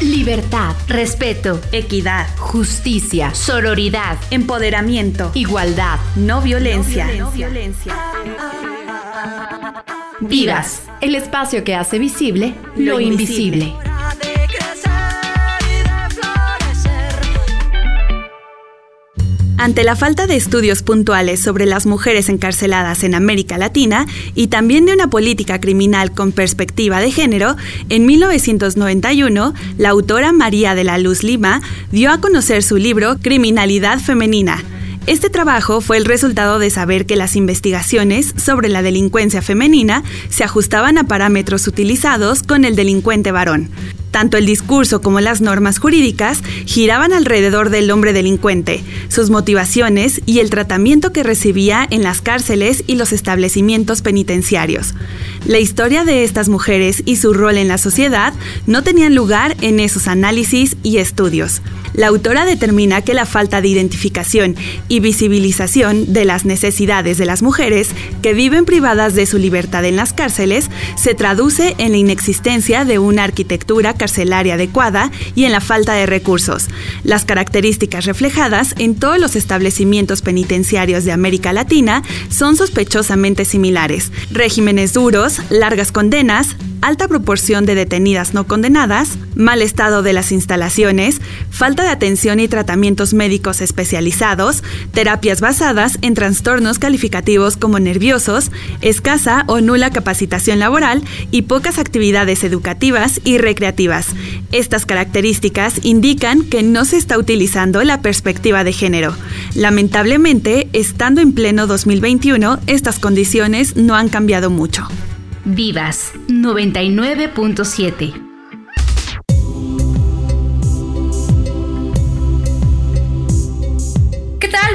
Libertad, respeto, equidad, justicia, sororidad, empoderamiento, igualdad, no violencia. No violencia. Vivas, el espacio que hace visible lo, invisible. Ante la falta de estudios puntuales sobre las mujeres encarceladas en América Latina y también de una política criminal con perspectiva de género, en 1991 la autora María de la Luz Lima dio a conocer su libro Criminalidad Femenina. Este trabajo fue el resultado de saber que las investigaciones sobre la delincuencia femenina se ajustaban a parámetros utilizados con el delincuente varón. Tanto el discurso como las normas jurídicas giraban alrededor del hombre delincuente, sus motivaciones y el tratamiento que recibía en las cárceles y los establecimientos penitenciarios. La historia de estas mujeres y su rol en la sociedad no tenían lugar en esos análisis y estudios. La autora determina que la falta de identificación y visibilización de las necesidades de las mujeres que viven privadas de su libertad en las cárceles se traduce en la inexistencia de una arquitectura carcelaria adecuada y en la falta de recursos. Las características reflejadas en todos los establecimientos penitenciarios de América Latina son sospechosamente similares. Regímenes duros, largas condenas, alta proporción de detenidas no condenadas, mal estado de las instalaciones, falta de atención y tratamientos médicos especializados, terapias basadas en trastornos calificativos como nerviosos, escasa o nula capacitación laboral y pocas actividades educativas y recreativas. Estas características indican que no se está utilizando la perspectiva de género. Lamentablemente, estando en pleno 2021, estas condiciones no han cambiado mucho. Vivas 99.7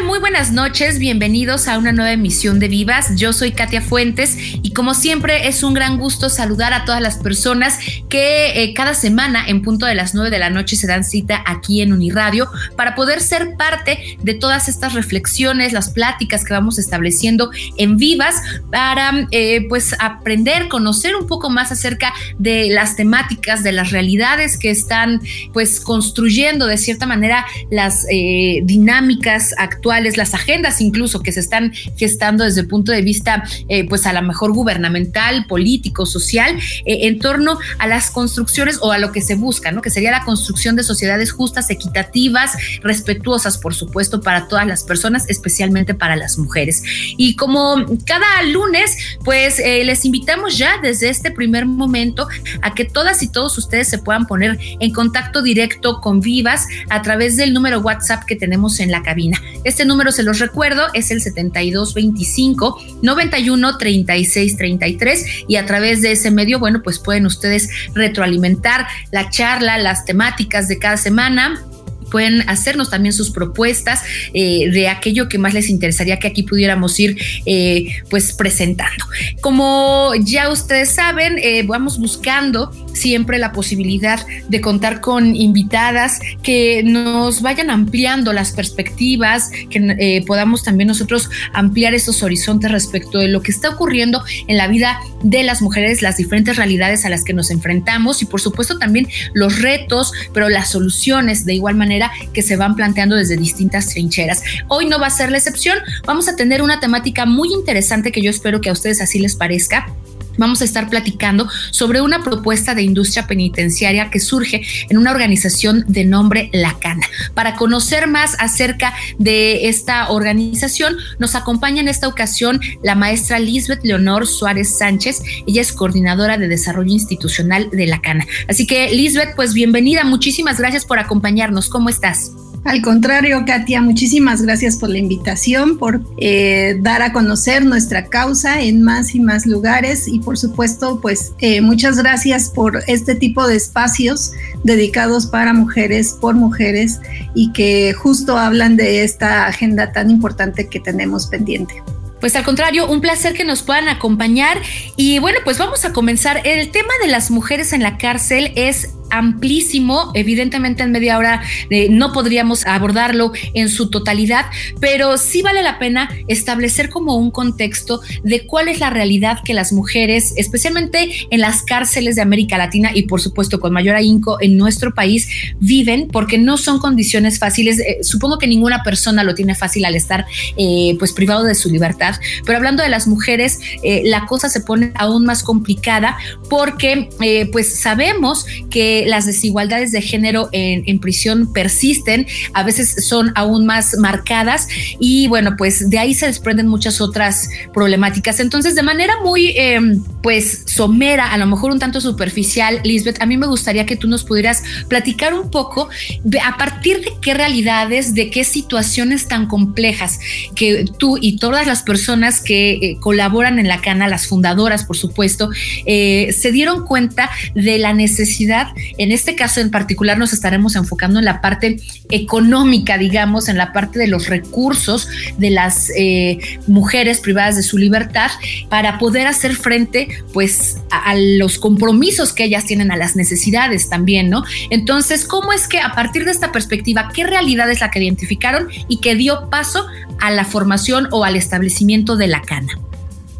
buenas noches, bienvenidos a una nueva emisión de Vivas. Yo soy Katia Fuentes y como siempre es un gran gusto saludar a todas las personas que eh, cada semana en punto de las 9 de la noche se dan cita aquí en Uniradio para poder ser parte de todas estas reflexiones, las pláticas que vamos estableciendo en Vivas para eh, pues aprender, conocer un poco más acerca de las temáticas, de las realidades que están pues construyendo de cierta manera las eh, dinámicas actuales las agendas incluso que se están gestando desde el punto de vista, eh, pues a lo mejor gubernamental, político, social, eh, en torno a las construcciones o a lo que se busca, ¿no? Que sería la construcción de sociedades justas, equitativas, respetuosas, por supuesto, para todas las personas, especialmente para las mujeres. Y como cada lunes, pues eh, les invitamos ya desde este primer momento a que todas y todos ustedes se puedan poner en contacto directo con Vivas a través del número WhatsApp que tenemos en la cabina. Este número se los recuerdo, es el 7225 91 36 33 y a través de ese medio, bueno, pues pueden ustedes retroalimentar la charla, las temáticas de cada semana pueden hacernos también sus propuestas eh, de aquello que más les interesaría que aquí pudiéramos ir eh, pues presentando. Como ya ustedes saben, eh, vamos buscando siempre la posibilidad de contar con invitadas que nos vayan ampliando las perspectivas, que podamos también nosotros ampliar esos horizontes respecto de lo que está ocurriendo en la vida de las mujeres, las diferentes realidades a las que nos enfrentamos y por supuesto también los retos, pero las soluciones de igual manera que se van planteando desde distintas trincheras. Hoy no va a ser la excepción, vamos a tener una temática muy interesante que yo espero que a ustedes así les parezca vamos a estar platicando sobre una propuesta de industria penitenciaria que surge en una organización de nombre La Cana. Para conocer más acerca de esta organización, nos acompaña en esta ocasión la maestra Lisbeth Leonor Suárez Sánchez. Ella es coordinadora de desarrollo institucional de La Cana. Así que, Lisbeth, pues bienvenida. Muchísimas gracias por acompañarnos. ¿Cómo estás? Al contrario, Katia, muchísimas gracias por la invitación, por eh, dar a conocer nuestra causa en más y más lugares y por supuesto, pues eh, muchas gracias por este tipo de espacios dedicados para mujeres, por mujeres y que justo hablan de esta agenda tan importante que tenemos pendiente. Pues al contrario, un placer que nos puedan acompañar. Y bueno, pues vamos a comenzar. El tema de las mujeres en la cárcel es amplísimo, evidentemente en media hora eh, no podríamos abordarlo en su totalidad, pero sí vale la pena establecer como un contexto de cuál es la realidad que las mujeres, especialmente en las cárceles de América Latina y por supuesto con mayor ahínco en nuestro país, viven porque no son condiciones fáciles. Eh, supongo que ninguna persona lo tiene fácil al estar eh, pues privado de su libertad, pero hablando de las mujeres, la cosa se pone aún más complicada porque pues sabemos que las desigualdades de género en, prisión persisten, a veces son aún más marcadas y bueno, pues de ahí se desprenden muchas otras problemáticas. Entonces, de manera muy, em, pues, somera, a lo mejor un tanto superficial, Lisbeth, a mí me gustaría que tú nos pudieras platicar un poco de a partir de qué realidades, de qué situaciones tan complejas que tú y todas las personas que eh, colaboran en la cana, las fundadoras, por supuesto, eh, se dieron cuenta de la necesidad en este caso en particular nos estaremos enfocando en la parte económica, digamos, en la parte de los recursos de las eh, mujeres privadas de su libertad para poder hacer frente pues a, los compromisos que ellas tienen, a las necesidades también, ¿no? Entonces, ¿cómo es que a partir de esta perspectiva, qué realidad es la que identificaron y que dio paso a la formación o al establecimiento de la cana?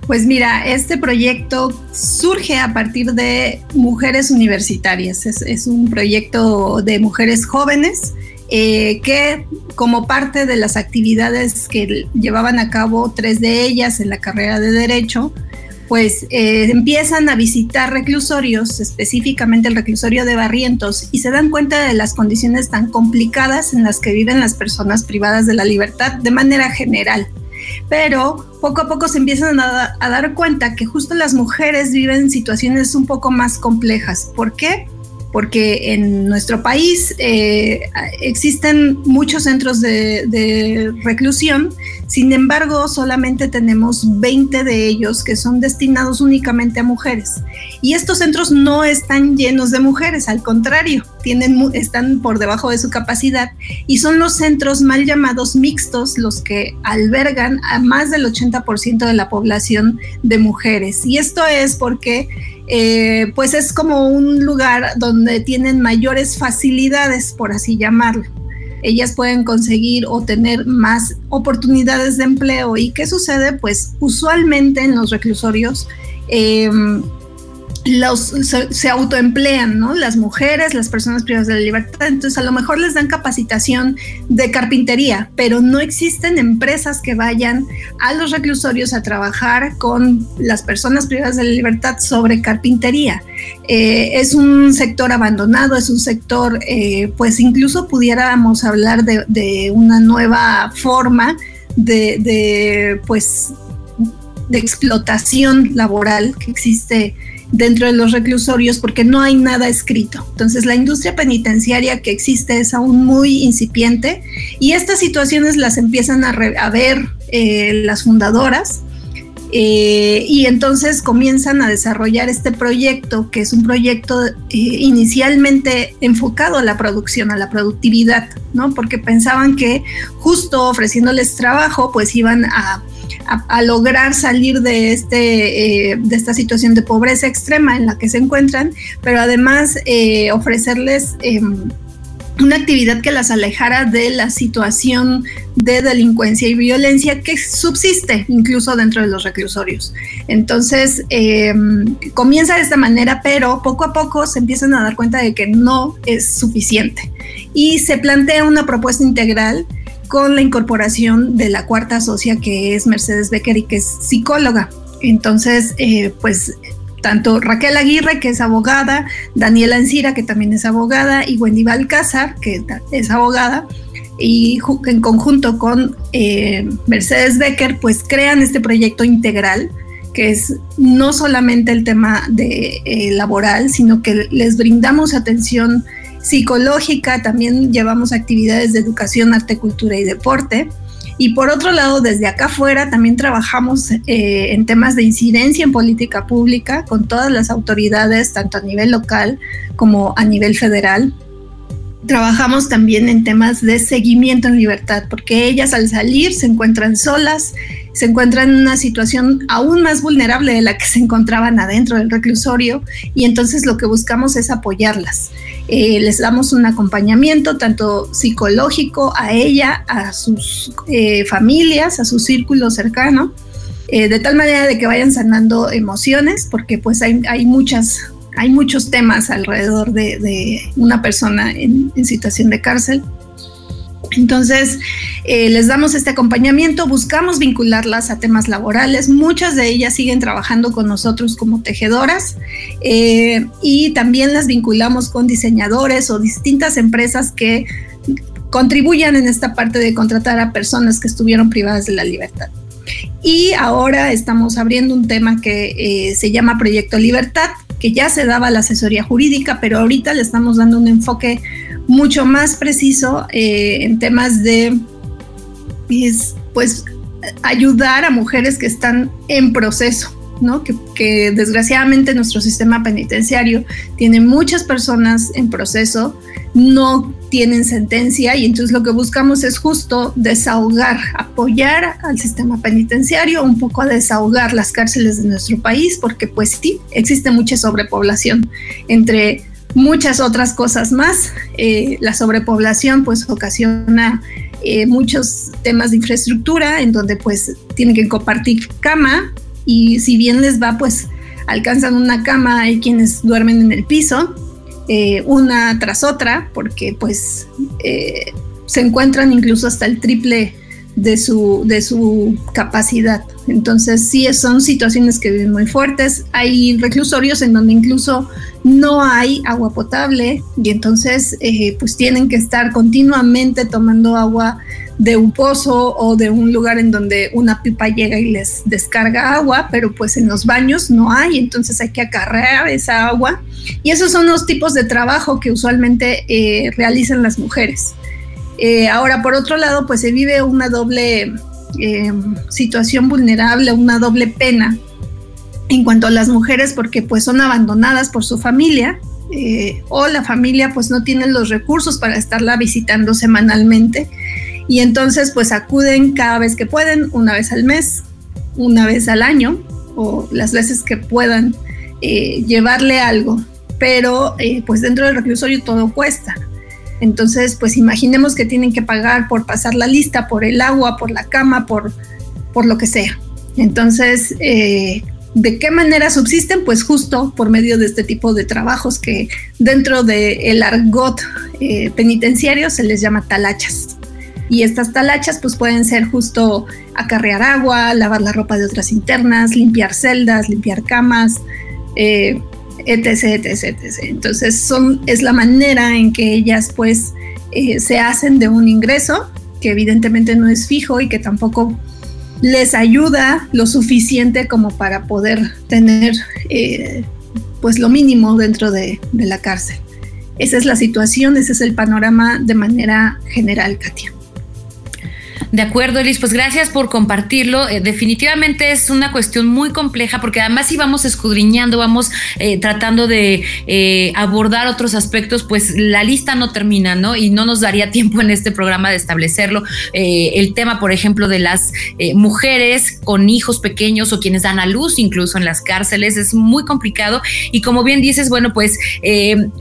Pues mira, este proyecto surge a partir de mujeres universitarias. Es, un proyecto de mujeres jóvenes eh, que como parte de las actividades que llevaban a cabo tres de ellas en la carrera de derecho, pues eh, empiezan a visitar reclusorios, específicamente el reclusorio de Barrientos, y se dan cuenta de las condiciones tan complicadas en las que viven las personas privadas de la libertad de manera general pero poco a poco se empiezan a, dar cuenta que justo las mujeres viven situaciones un poco más complejas. ¿Por qué? Porque en nuestro país eh, existen muchos centros de, reclusión, sin embargo solamente tenemos 20 de ellos que son destinados únicamente a mujeres. Y estos centros no están llenos de mujeres, al contrario, tienen, están por debajo de su capacidad y son los centros mal llamados mixtos los que albergan a más del 80% de la población de mujeres. Y esto es porque eh, pues es como un lugar donde tienen mayores facilidades, por así llamarlo. Ellas pueden conseguir o tener más oportunidades de empleo. ¿Y qué sucede? Pues usualmente en los reclusorios em, los, se, autoemplean, ¿no? Las mujeres, las personas privadas de la libertad, entonces a lo mejor les dan capacitación de carpintería, pero no existen empresas que vayan a los reclusorios a trabajar con las personas privadas de la libertad sobre carpintería. Eh, es un sector abandonado, es un sector, eh, pues incluso pudiéramos hablar de, una nueva forma de, pues, de explotación laboral que existe dentro de los reclusorios porque no hay nada escrito. Entonces la industria penitenciaria que existe es aún muy incipiente y estas situaciones las empiezan a, ver eh, las fundadoras eh, y entonces comienzan a desarrollar este proyecto que es un proyecto eh, inicialmente enfocado a la producción, a la productividad, ¿no? Porque pensaban que justo ofreciéndoles trabajo pues iban a a, lograr salir de, este, eh, de esta situación de pobreza extrema en la que se encuentran, pero además eh, ofrecerles em, una actividad que las alejara de la situación de delincuencia y violencia que subsiste incluso dentro de los reclusorios. Entonces, em, comienza de esta manera, pero poco a poco se empiezan a dar cuenta de que no es suficiente y se plantea una propuesta integral con la incorporación de la cuarta socia que es Mercedes Becker y que es psicóloga. Entonces, eh, pues tanto Raquel Aguirre, que es abogada, Daniela Encira, que también es abogada, y Wendy Balcázar, que es abogada, y en conjunto con eh, Mercedes Becker, pues crean este proyecto integral que es no solamente el tema de eh, laboral, sino que les brindamos atención psicológica, también llevamos actividades de educación, arte, cultura y deporte. Y por otro lado, desde acá afuera también trabajamos eh, en temas de incidencia en política pública con todas las autoridades, tanto a nivel local como a nivel federal. Trabajamos también en temas de seguimiento en libertad, porque ellas al salir se encuentran solas, se encuentran en una situación aún más vulnerable de la que se encontraban adentro del reclusorio y entonces lo que buscamos es apoyarlas. Eh, les damos un acompañamiento tanto psicológico a ella, a sus eh, familias, a su círculo cercano, eh, de tal manera de que vayan sanando emociones, porque pues hay, muchas hay muchos temas alrededor de, una persona en, situación de cárcel. Entonces, eh, les damos este acompañamiento, buscamos vincularlas a temas laborales, muchas de ellas siguen trabajando con nosotros como tejedoras eh, y también las vinculamos con diseñadores o distintas empresas que contribuyan en esta parte de contratar a personas que estuvieron privadas de la libertad. Y ahora estamos abriendo un tema que eh, se llama Proyecto Libertad, que ya se daba la asesoría jurídica, pero ahorita le estamos dando un enfoque mucho más preciso eh, en temas de, pues, ayudar a mujeres que están en proceso, ¿no? Que, que, desgraciadamente nuestro sistema penitenciario tiene muchas personas en proceso, no tienen sentencia y entonces lo que buscamos es justo desahogar, apoyar al sistema penitenciario, un poco a desahogar las cárceles de nuestro país, porque pues sí, existe mucha sobrepoblación. Entre muchas otras cosas más, eh, la sobrepoblación pues ocasiona eh, muchos temas de infraestructura en donde pues tienen que compartir cama y si bien les va pues alcanzan una cama, hay quienes duermen en el piso eh, una tras otra, porque pues se encuentran incluso hasta el triple de su, de su capacidad. Entonces sí son situaciones que viven muy fuertes. Hay reclusorios en donde incluso no hay agua potable y entonces eh, pues tienen que estar continuamente tomando agua de un pozo o de un lugar en donde una pipa llega y les descarga agua, pero pues en los baños no hay, entonces hay que acarrear esa agua. Y esos son los tipos de trabajo que usualmente eh, realizan las mujeres. Eh, ahora, por otro lado, pues se vive una doble eh, situación vulnerable, una doble pena en cuanto a las mujeres, porque pues son abandonadas por su familia, o la familia pues no tiene los recursos para estarla visitando semanalmente y entonces pues acuden cada vez que pueden, una vez al mes, una vez al año o las veces que puedan eh, llevarle algo, pero eh, pues dentro del reclusorio todo cuesta. Entonces pues imaginemos que tienen que pagar por pasar la lista, por el agua, por la cama, por, por lo que sea. Entonces, eh, ¿de qué manera subsisten? Pues justo por medio de este tipo de trabajos que dentro del argot penitenciario se les llama talachas. Y estas talachas pues pueden ser justo acarrear agua, lavar la ropa de otras internas, limpiar celdas, limpiar camas, eh, etc, etc, etc. Entonces son, es la manera en que ellas pues eh, se hacen de un ingreso que evidentemente no es fijo y que tampoco les ayuda lo suficiente como para poder tener eh, pues lo mínimo dentro de, de la cárcel. Esa es la situación, ese es el panorama de manera general, Katia. De acuerdo, Elis, pues gracias por compartirlo. Eh, definitivamente es una cuestión muy compleja porque además si vamos escudriñando, vamos eh, tratando de eh, abordar otros aspectos, pues la lista no termina, ¿no? Y no nos daría tiempo en este programa de establecerlo. el tema, por ejemplo, de las mujeres con hijos pequeños o quienes dan a luz incluso en las cárceles es muy complicado y como bien dices, bueno, pues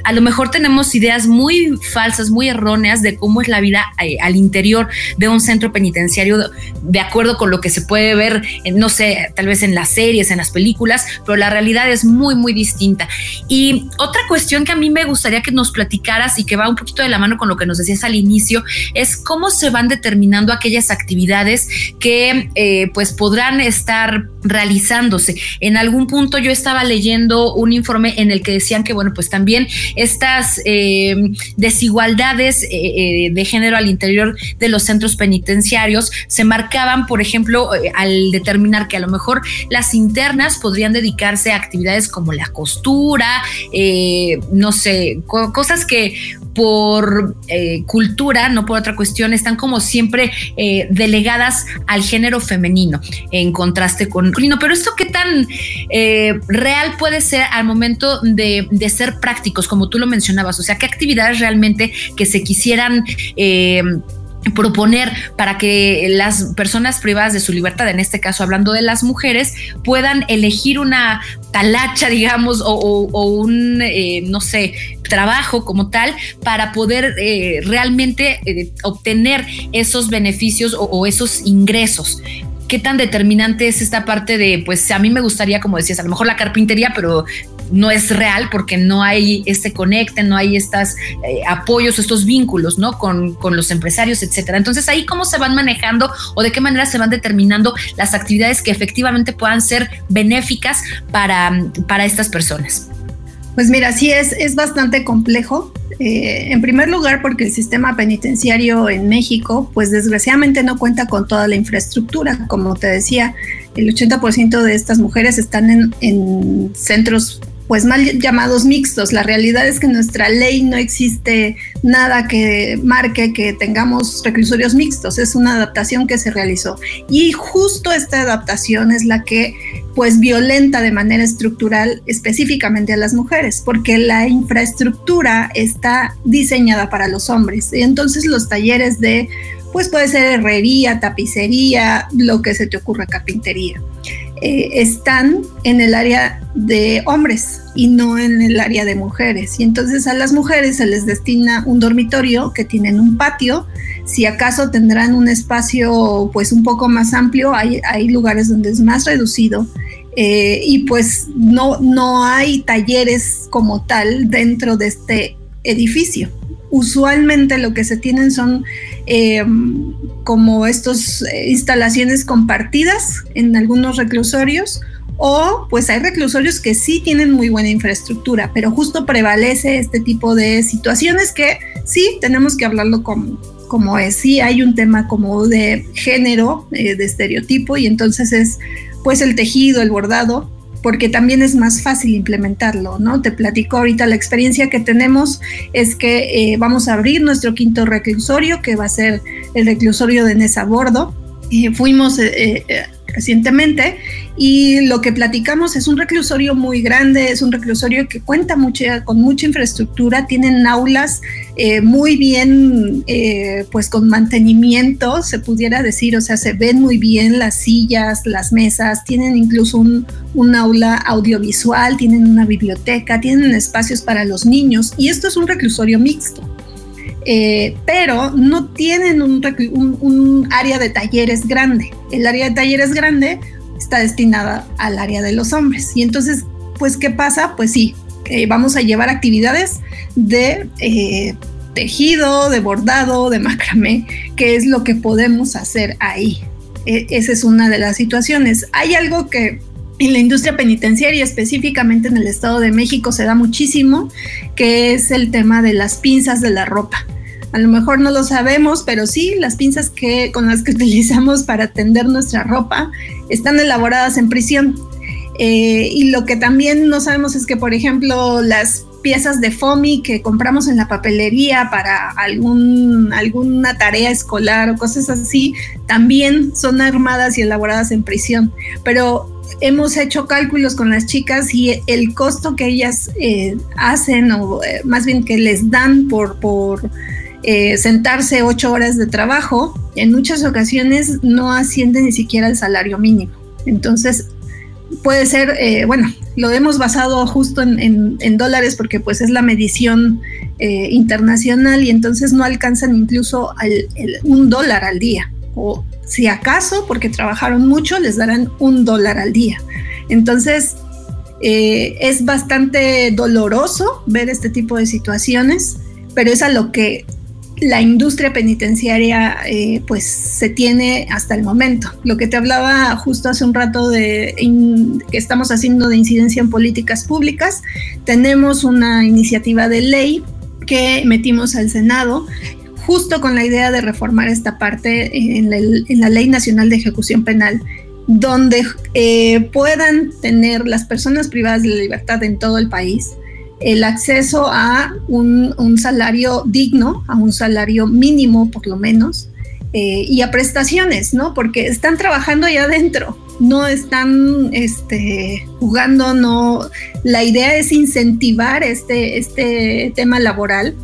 a lo mejor tenemos ideas muy falsas, muy erróneas de cómo es la vida al interior de un centro penitenciario de acuerdo con lo que se puede ver, no sé, tal vez en las series, en las películas, pero la realidad es muy, muy distinta. Y otra cuestión que a mí me gustaría que nos platicaras y que va un poquito de la mano con lo que nos decías al inicio, es cómo se van determinando aquellas actividades que eh, pues podrán estar realizándose. En algún punto yo estaba leyendo un informe en el que decían que, bueno, pues también estas eh, desigualdades eh, de género al interior de los centros penitenciarios se marcaban, por ejemplo, eh, al determinar que a lo mejor las internas podrían dedicarse a actividades como la costura, eh, no sé, cosas que por eh, cultura, no por otra cuestión, están como siempre delegadas al género femenino, en contraste con masculino. Pero esto qué tan real puede ser al momento de, de, ser prácticos, como tú lo mencionabas, o sea, qué actividades realmente que se quisieran proponer para que las personas privadas de su libertad, en este caso hablando de las mujeres, puedan elegir una talacha, digamos, o, un, eh, no sé, trabajo como tal para poder eh, realmente eh, obtener esos beneficios o, esos ingresos qué tan determinante es esta parte de, pues a mí me gustaría, como decías, a lo mejor la carpintería, pero no es real porque no hay este conecte, no hay estos eh, apoyos, estos vínculos, ¿no? Con, con, los empresarios, etcétera. Entonces, ahí cómo se van manejando o de qué manera se van determinando las actividades que efectivamente puedan ser benéficas para, para estas personas. Pues mira, sí es, es bastante complejo. Eh, en primer lugar, porque el sistema penitenciario en México, pues desgraciadamente no cuenta con toda la infraestructura. Como te decía, el 80% de estas mujeres están en, en centros pues mal llamados mixtos. La realidad es que en nuestra ley no existe nada que marque que tengamos reclusorios mixtos, es una adaptación que se realizó. Y justo esta adaptación es la que pues violenta de manera estructural específicamente a las mujeres, porque la infraestructura está diseñada para los hombres. Y entonces los talleres de pues puede ser herrería, tapicería, lo que se te ocurra, carpintería. Eh, están en el área de hombres y no en el área de mujeres. Y entonces a las mujeres se les destina un dormitorio que tienen un patio. Si acaso tendrán un espacio pues un poco más amplio, hay, hay lugares donde es más reducido. Eh, y pues no, no hay talleres como tal dentro de este edificio usualmente lo que se tienen son eh, como estas eh, instalaciones compartidas en algunos reclusorios o pues hay reclusorios que sí tienen muy buena infraestructura, pero justo prevalece este tipo de situaciones que sí tenemos que hablarlo como, como es, sí hay un tema como de género, eh, de estereotipo y entonces es pues el tejido, el bordado, porque también es más fácil implementarlo, ¿no? Te platico ahorita la experiencia que tenemos es que eh, vamos a abrir nuestro quinto reclusorio, que va a ser el reclusorio de Nesa Bordo. Eh, fuimos eh, recientemente y lo que platicamos es un reclusorio muy grande, es un reclusorio que cuenta con mucha infraestructura, tienen aulas eh, muy bien, eh, pues con mantenimiento, se pudiera decir, o sea, se ven muy bien las sillas, las mesas, tienen incluso un, un aula audiovisual, tienen una biblioteca, tienen espacios para los niños y esto es un reclusorio mixto. Eh, pero no tienen un, área de talleres grande. El área de talleres grande está destinada al área de los hombres. Y entonces, pues, ¿qué pasa? Pues sí, eh, vamos a llevar actividades de eh, tejido, de bordado, de macramé, que es lo que podemos hacer ahí. E, esa es una de las situaciones. Hay algo que en la industria penitenciaria, específicamente en el Estado de México, se da muchísimo, que es el tema de las pinzas de la ropa. A lo mejor no lo sabemos, pero sí, las pinzas que, con las que utilizamos para tender nuestra ropa están elaboradas en prisión. Eh, y lo que también no sabemos es que, por ejemplo, las piezas de FOMI que compramos en la papelería para algún, alguna tarea escolar o cosas así, también son armadas y elaboradas en prisión. Pero hemos hecho cálculos con las chicas y el costo que ellas eh, hacen, o eh, más bien que les dan por, por eh, sentarse ocho horas de trabajo, en muchas ocasiones no asciende ni siquiera al salario mínimo. Entonces, puede ser, bueno, lo hemos basado justo en, dólares porque pues es la medición internacional y entonces no alcanzan incluso un dólar al día o si acaso, porque trabajaron mucho, les darán un dólar al día. Entonces, eh, es bastante doloroso ver este tipo de situaciones, pero es a lo que la industria penitenciaria eh, pues se tiene hasta el momento. Lo que te hablaba justo hace un rato de que estamos haciendo de incidencia en políticas públicas, tenemos una iniciativa de ley que metimos al Senado justo con la idea de reformar esta parte en la, Ley Nacional de Ejecución Penal, donde eh, puedan tener las personas privadas de la libertad en todo el país el acceso a un, salario digno, a un salario mínimo por lo menos, eh, y a prestaciones, ¿no? Porque están trabajando allá adentro, no están este, jugando, no. La idea es incentivar este, este tema laboral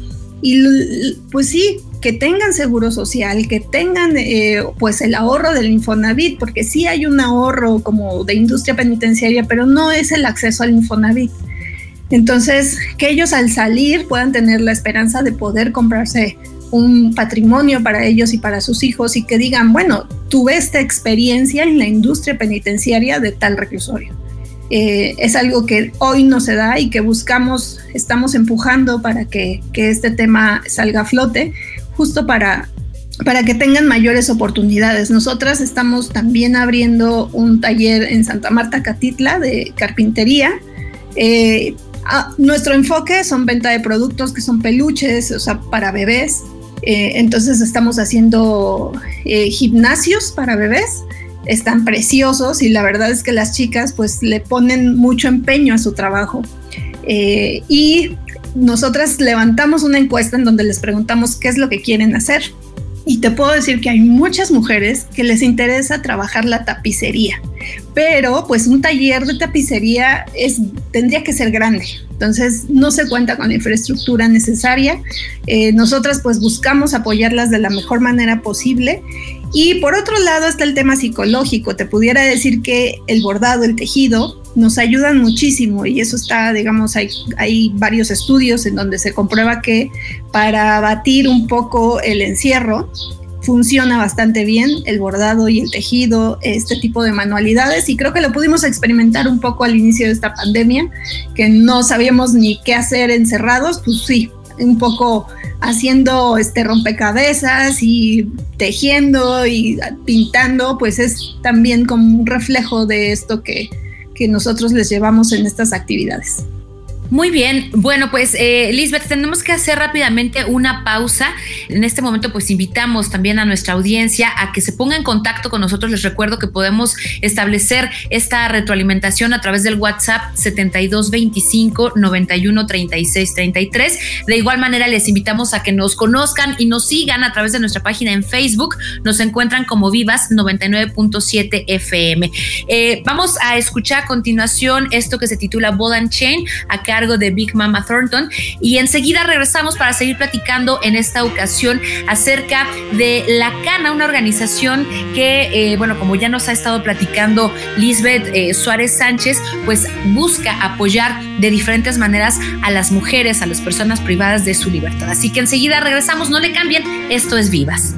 y pues sí, que tengan seguro social, que tengan eh, pues el ahorro del Infonavit, porque sí hay un ahorro como de industria penitenciaria, pero no es el acceso al Infonavit. Entonces, que ellos al salir puedan tener la esperanza de poder comprarse un patrimonio para ellos y para sus hijos y que digan, bueno, tuve esta experiencia en la industria penitenciaria de tal reclusorio. Eh, es algo que hoy no se da y que buscamos, estamos empujando para que, que este tema salga a flote, justo para, para que tengan mayores oportunidades. Nosotras estamos también abriendo un taller en Santa Marta Catitla de carpintería. Eh, nuestro enfoque son venta de productos que son peluches, o sea, para bebés. Eh, entonces estamos haciendo eh, gimnasios para bebés, están preciosos y la verdad es que las chicas pues le ponen mucho empeño a su trabajo. Eh, y nosotras levantamos una encuesta en donde les preguntamos qué es lo que quieren hacer. Y te puedo decir que hay muchas mujeres que les interesa trabajar la tapicería, pero pues un taller de tapicería es, tendría que ser grande. Entonces no se cuenta con la infraestructura necesaria. Eh, nosotras pues buscamos apoyarlas de la mejor manera posible. Y por otro lado está el tema psicológico. Te pudiera decir que el bordado, el tejido, nos ayudan muchísimo y eso está, digamos, hay, hay varios estudios en donde se comprueba que para abatir un poco el encierro, funciona bastante bien el bordado y el tejido, este tipo de manualidades y creo que lo pudimos experimentar un poco al inicio de esta pandemia, que no sabíamos ni qué hacer encerrados, pues sí, un poco haciendo este rompecabezas y tejiendo y pintando, pues es también como un reflejo de esto que, que nosotros les llevamos en estas actividades. Muy bien, bueno pues eh, Lisbeth, tenemos que hacer rápidamente una pausa. En este momento pues invitamos también a nuestra audiencia a que se ponga en contacto con nosotros. Les recuerdo que podemos establecer esta retroalimentación a través del WhatsApp 7225 91 36 33. De igual manera les invitamos a que nos conozcan y nos sigan a través de nuestra página en Facebook. Nos encuentran como Vivas 99.7 FM. Eh, vamos a escuchar a continuación esto que se titula Ball Chain. Acá cargo de Big Mama Thornton. Y enseguida regresamos para seguir platicando en esta ocasión acerca de La Cana, una organización que, eh, bueno, como ya nos ha estado platicando Lisbeth eh, Suárez Sánchez, pues busca apoyar de diferentes maneras a las mujeres, a las personas privadas de su libertad. Así que enseguida regresamos, no le cambien, esto es Vivas.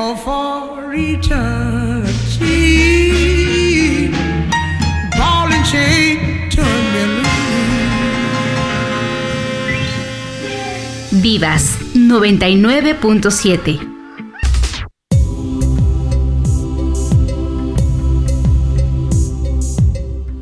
Or for eternity. Ball and chain. Vivas 99.7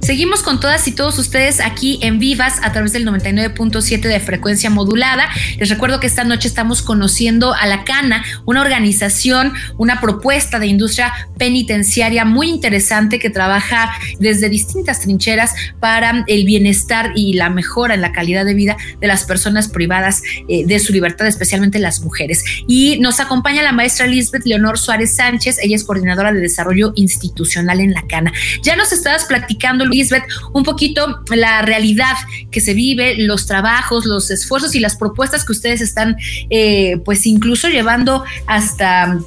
Seguimos con todas y todos ustedes aquí en Vivas a través del 99.7 de frecuencia modulada. Les recuerdo que esta noche estamos conociendo a la Cana, una organización, una propuesta de industria penitenciaria muy interesante que trabaja desde distintas trincheras para el bienestar y la mejora en la calidad de vida de las personas privadas eh, de su libertad, especialmente las mujeres. Y nos acompaña la maestra Lisbeth Leonor Suárez Sánchez, ella es coordinadora de desarrollo institucional en la Cana. Ya nos estabas platicando, Lisbeth, un poquito la realidad que se vive, los trabajos, los esfuerzos y las propuestas que ustedes están, eh, pues incluso llevando hasta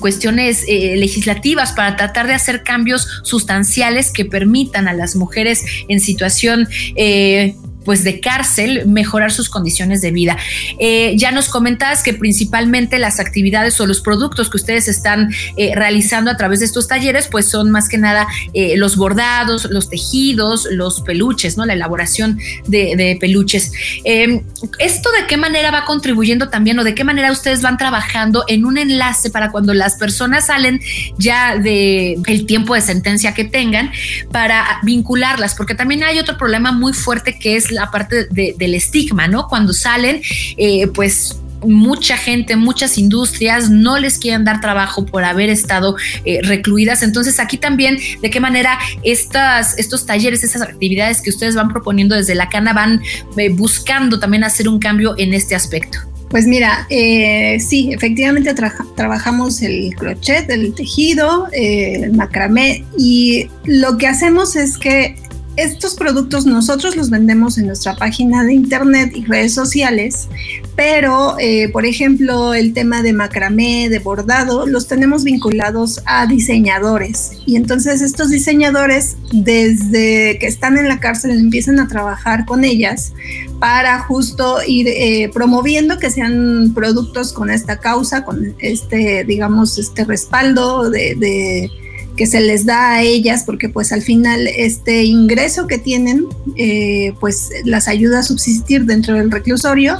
cuestiones eh, legislativas para tratar de hacer cambios sustanciales que permitan a las mujeres en situación eh, pues de cárcel mejorar sus condiciones de vida. Eh, ya nos comentabas que principalmente las actividades o los productos que ustedes están eh, realizando a través de estos talleres, pues son más que nada eh, los bordados, los tejidos, los peluches, ¿no? La elaboración de, peluches. Em, ¿Esto de qué manera va contribuyendo también o de qué manera ustedes van trabajando en un enlace para cuando las personas salen ya de el tiempo de sentencia que tengan para vincularlas? Porque también hay otro problema muy fuerte que es la parte del estigma, ¿no? Cuando salen, eh, pues mucha gente, muchas industrias no les quieren dar trabajo por haber estado eh, recluidas. Entonces aquí también, de qué manera estas, estos talleres, esas actividades que ustedes van proponiendo desde la cana van eh, buscando también hacer un cambio en este aspecto. Pues mira, sí, efectivamente trabajamos el crochet, el tejido, el macramé y lo que hacemos es que estos productos nosotros los vendemos en nuestra página de internet y redes sociales, pero eh, por ejemplo el tema de macramé, de bordado, los tenemos vinculados a diseñadores. Y entonces estos diseñadores desde que están en la cárcel empiezan a trabajar con ellas para justo ir eh, promoviendo que sean productos con esta causa, con este, digamos, este respaldo de que se les da a ellas, porque pues al final este ingreso que tienen, eh, pues las ayuda a subsistir dentro del reclusorio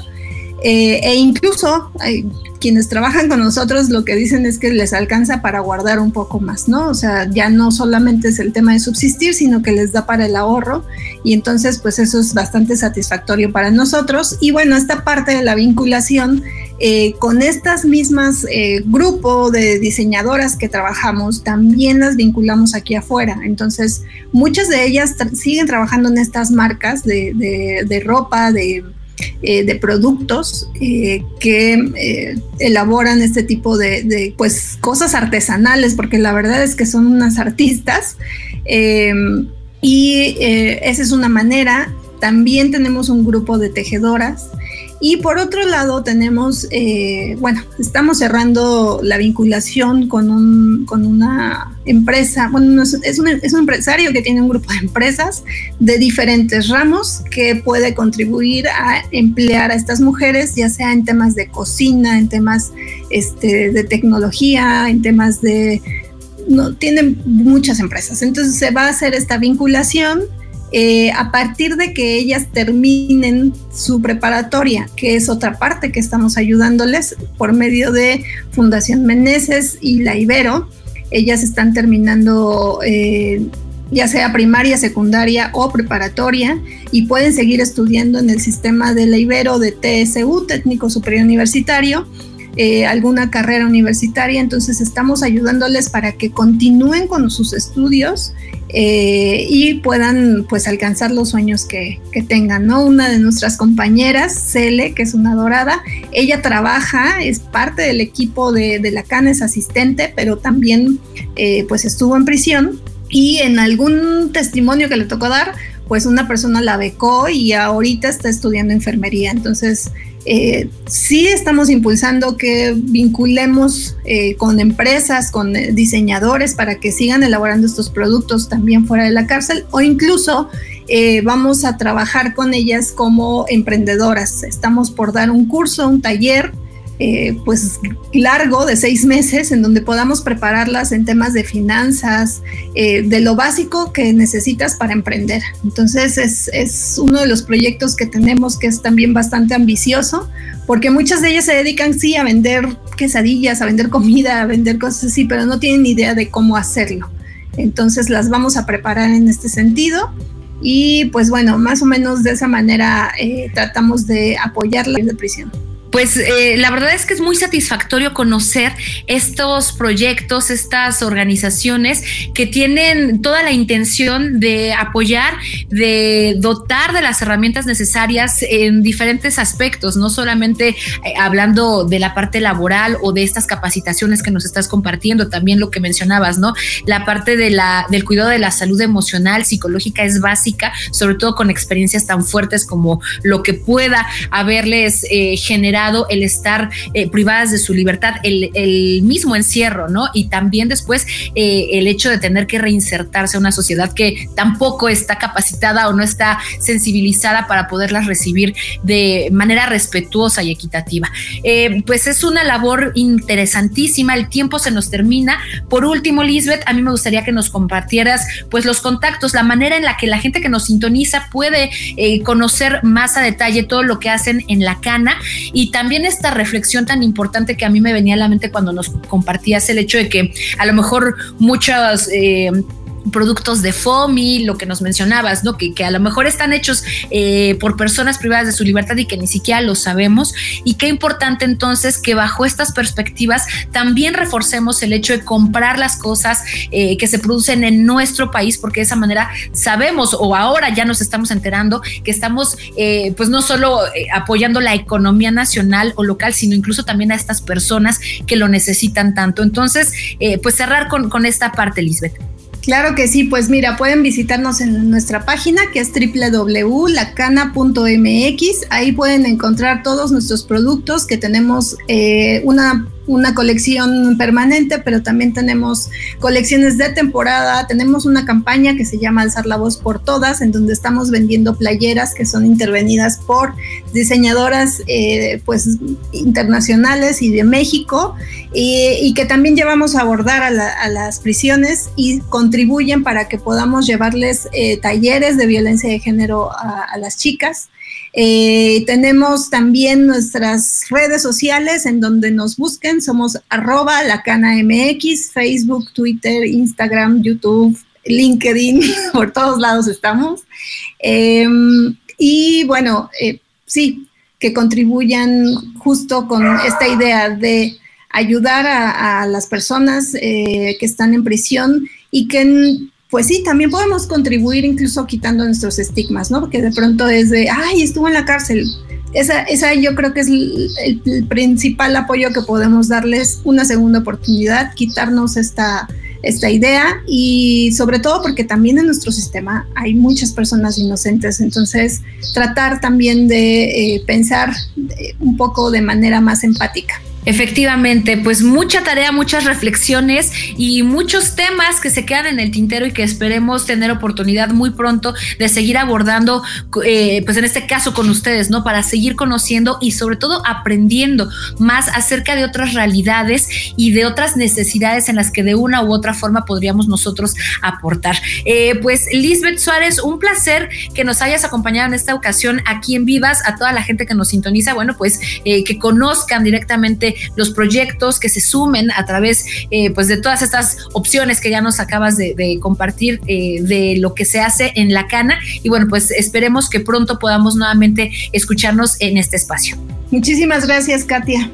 eh, e incluso hay quienes trabajan con nosotros lo que dicen es que les alcanza para guardar un poco más, ¿no? O sea, ya no solamente es el tema de subsistir, sino que les da para el ahorro y entonces pues eso es bastante satisfactorio para nosotros. Y bueno, esta parte de la vinculación eh, con estas mismas eh, grupo de diseñadoras que trabajamos, también las vinculamos aquí afuera. Entonces, muchas de ellas siguen trabajando en estas marcas de ropa, de eh, de productos eh, que elaboran este tipo de, pues, cosas artesanales, porque la verdad es que son unas artistas. y esa es una manera. También tenemos un grupo de tejedoras y por otro lado tenemos, eh, bueno, estamos cerrando la vinculación con, un, con una empresa, bueno, es, un, es un empresario que tiene un grupo de empresas de diferentes ramos que puede contribuir a emplear a estas mujeres, ya sea en temas de cocina, en temas este, de tecnología, en temas de... No, tienen muchas empresas. Entonces se va a hacer esta vinculación eh, a partir de que ellas terminen su preparatoria, que es otra parte que estamos ayudándoles por medio de Fundación Meneses y la Ibero. Ellas están terminando eh, ya sea primaria, secundaria o preparatoria y pueden seguir estudiando en el sistema de la Ibero de TSU, Técnico Superior Universitario. Eh, alguna carrera universitaria, entonces estamos ayudándoles para que continúen con sus estudios eh, y puedan pues alcanzar los sueños que, tengan, ¿no? Una de nuestras compañeras, Cele, que es una dorada, ella trabaja, es parte del equipo de, la CAN, es asistente, pero también eh, pues estuvo en prisión y en algún testimonio que le tocó dar, pues una persona la becó y ahorita está estudiando enfermería. Entonces, eh, sí estamos impulsando que vinculemos eh, con empresas, con diseñadores para que sigan elaborando estos productos también fuera de la cárcel o incluso eh, vamos a trabajar con ellas como emprendedoras. Estamos por dar un curso, un taller eh, pues largo de seis meses en donde podamos prepararlas en temas de finanzas, eh, de lo básico que necesitas para emprender. Entonces es, es, uno de los proyectos que tenemos que es también bastante ambicioso porque muchas de ellas se dedican sí a vender quesadillas, a vender comida, a vender cosas así, pero no tienen idea de cómo hacerlo. Entonces las vamos a preparar en este sentido y pues bueno, más o menos de esa manera eh, tratamos de apoyarla en la prisión pues eh, la verdad es que es muy satisfactorio conocer estos proyectos, estas organizaciones que tienen toda la intención de apoyar, de dotar de las herramientas necesarias en diferentes aspectos, no solamente eh, hablando de la parte laboral o de estas capacitaciones que nos estás compartiendo, también lo que mencionabas, ¿no? La parte del cuidado de la salud emocional, psicológica es básica, sobre todo con experiencias tan fuertes como lo que pueda haberles eh, generado el estar eh, privadas de su libertad, el, mismo encierro, ¿no? Y también después eh, el hecho de tener que reinsertarse a una sociedad que tampoco está capacitada o no está sensibilizada para poderlas recibir de manera respetuosa y equitativa. Eh, pues es una labor interesantísima, el tiempo se nos termina. Por último, Lisbeth, a mí me gustaría que nos compartieras pues los contactos, la manera en la que la gente que nos sintoniza puede conocer más a detalle todo lo que hacen en la cana y también esta reflexión tan importante que a mí me venía a la mente cuando nos compartías el hecho de que a lo mejor muchas... Eh, productos de FOMI, lo que nos mencionabas, ¿no? Que, que a lo mejor están hechos eh, por personas privadas de su libertad y que ni siquiera lo sabemos. Y qué importante entonces que bajo estas perspectivas también reforcemos el hecho de comprar las cosas eh, que se producen en nuestro país, porque de esa manera sabemos o ahora ya nos estamos enterando que estamos eh, pues no solo apoyando la economía nacional o local, sino incluso también a estas personas que lo necesitan tanto. Entonces, pues cerrar con, con esta parte, Lisbeth. Claro que sí, pues mira, pueden visitarnos en nuestra página que es www.lacana.mx. Ahí pueden encontrar todos nuestros productos que tenemos eh, una una colección permanente, pero también tenemos colecciones de temporada. Tenemos una campaña que se llama Alzar la voz por todas, en donde estamos vendiendo playeras que son intervenidas por diseñadoras eh, pues internacionales y de México y, que también llevamos a abordar a, las prisiones y contribuyen para que podamos llevarles eh, talleres de violencia de género a las chicas. Eh, tenemos también nuestras redes sociales en donde nos busquen. Somos arroba MX, Facebook, Twitter, Instagram, YouTube, LinkedIn, por todos lados estamos. Em, y bueno, eh, sí, que contribuyan justo con esta idea de ayudar a, las personas eh, que están en prisión y que pues sí, también podemos contribuir incluso quitando nuestros estigmas, ¿no? Porque de pronto es de, ay, estuvo en la cárcel. Esa, esa yo creo que es el, principal apoyo que podemos darles, una segunda oportunidad, quitarnos esta, esta idea y sobre todo porque también en nuestro sistema hay muchas personas inocentes, entonces tratar también de eh, pensar eh, un poco de manera más empática. Efectivamente, pues mucha tarea, muchas reflexiones y muchos temas que se quedan en el tintero y que esperemos tener oportunidad muy pronto de seguir abordando, eh, pues en este caso con ustedes, ¿no? Para seguir conociendo y sobre todo aprendiendo más acerca de otras realidades y de otras necesidades en las que de una u otra forma podríamos nosotros aportar. Eh, pues Lisbeth Suárez, un placer que nos hayas acompañado en esta ocasión aquí en Vivas, a toda la gente que nos sintoniza, bueno, pues eh, que conozcan directamente los proyectos que se sumen a través eh, pues de todas estas opciones que ya nos acabas de, compartir eh, de lo que se hace en la cana y bueno pues esperemos que pronto podamos nuevamente escucharnos en este espacio. Muchísimas gracias Katia.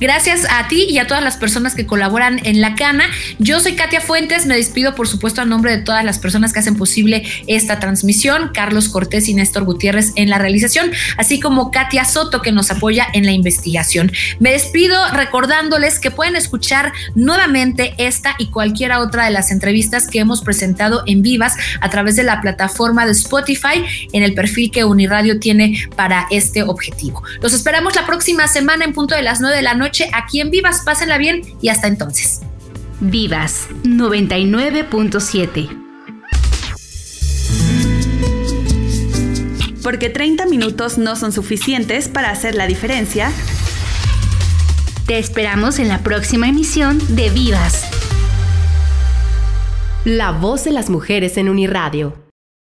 Gracias a ti y a todas las personas que colaboran en La Cana. Yo soy Katia Fuentes, me despido por supuesto a nombre de todas las personas que hacen posible esta transmisión, Carlos Cortés y Néstor Gutiérrez en la realización, así como Katia Soto que nos apoya en la investigación. Me despido recordándoles que pueden escuchar nuevamente esta y cualquiera otra de las entrevistas que hemos presentado en vivas a través de la plataforma de Spotify en el perfil que Uniradio tiene para este objetivo. Los esperamos la próxima semana en punto de las 9 de la noche aquí en Vivas. Pásenla bien y hasta entonces. Vivas 99.7 Porque 30 minutos no son suficientes para hacer la diferencia, Te esperamos en la próxima emisión de Vivas. La voz de las mujeres en Uniradio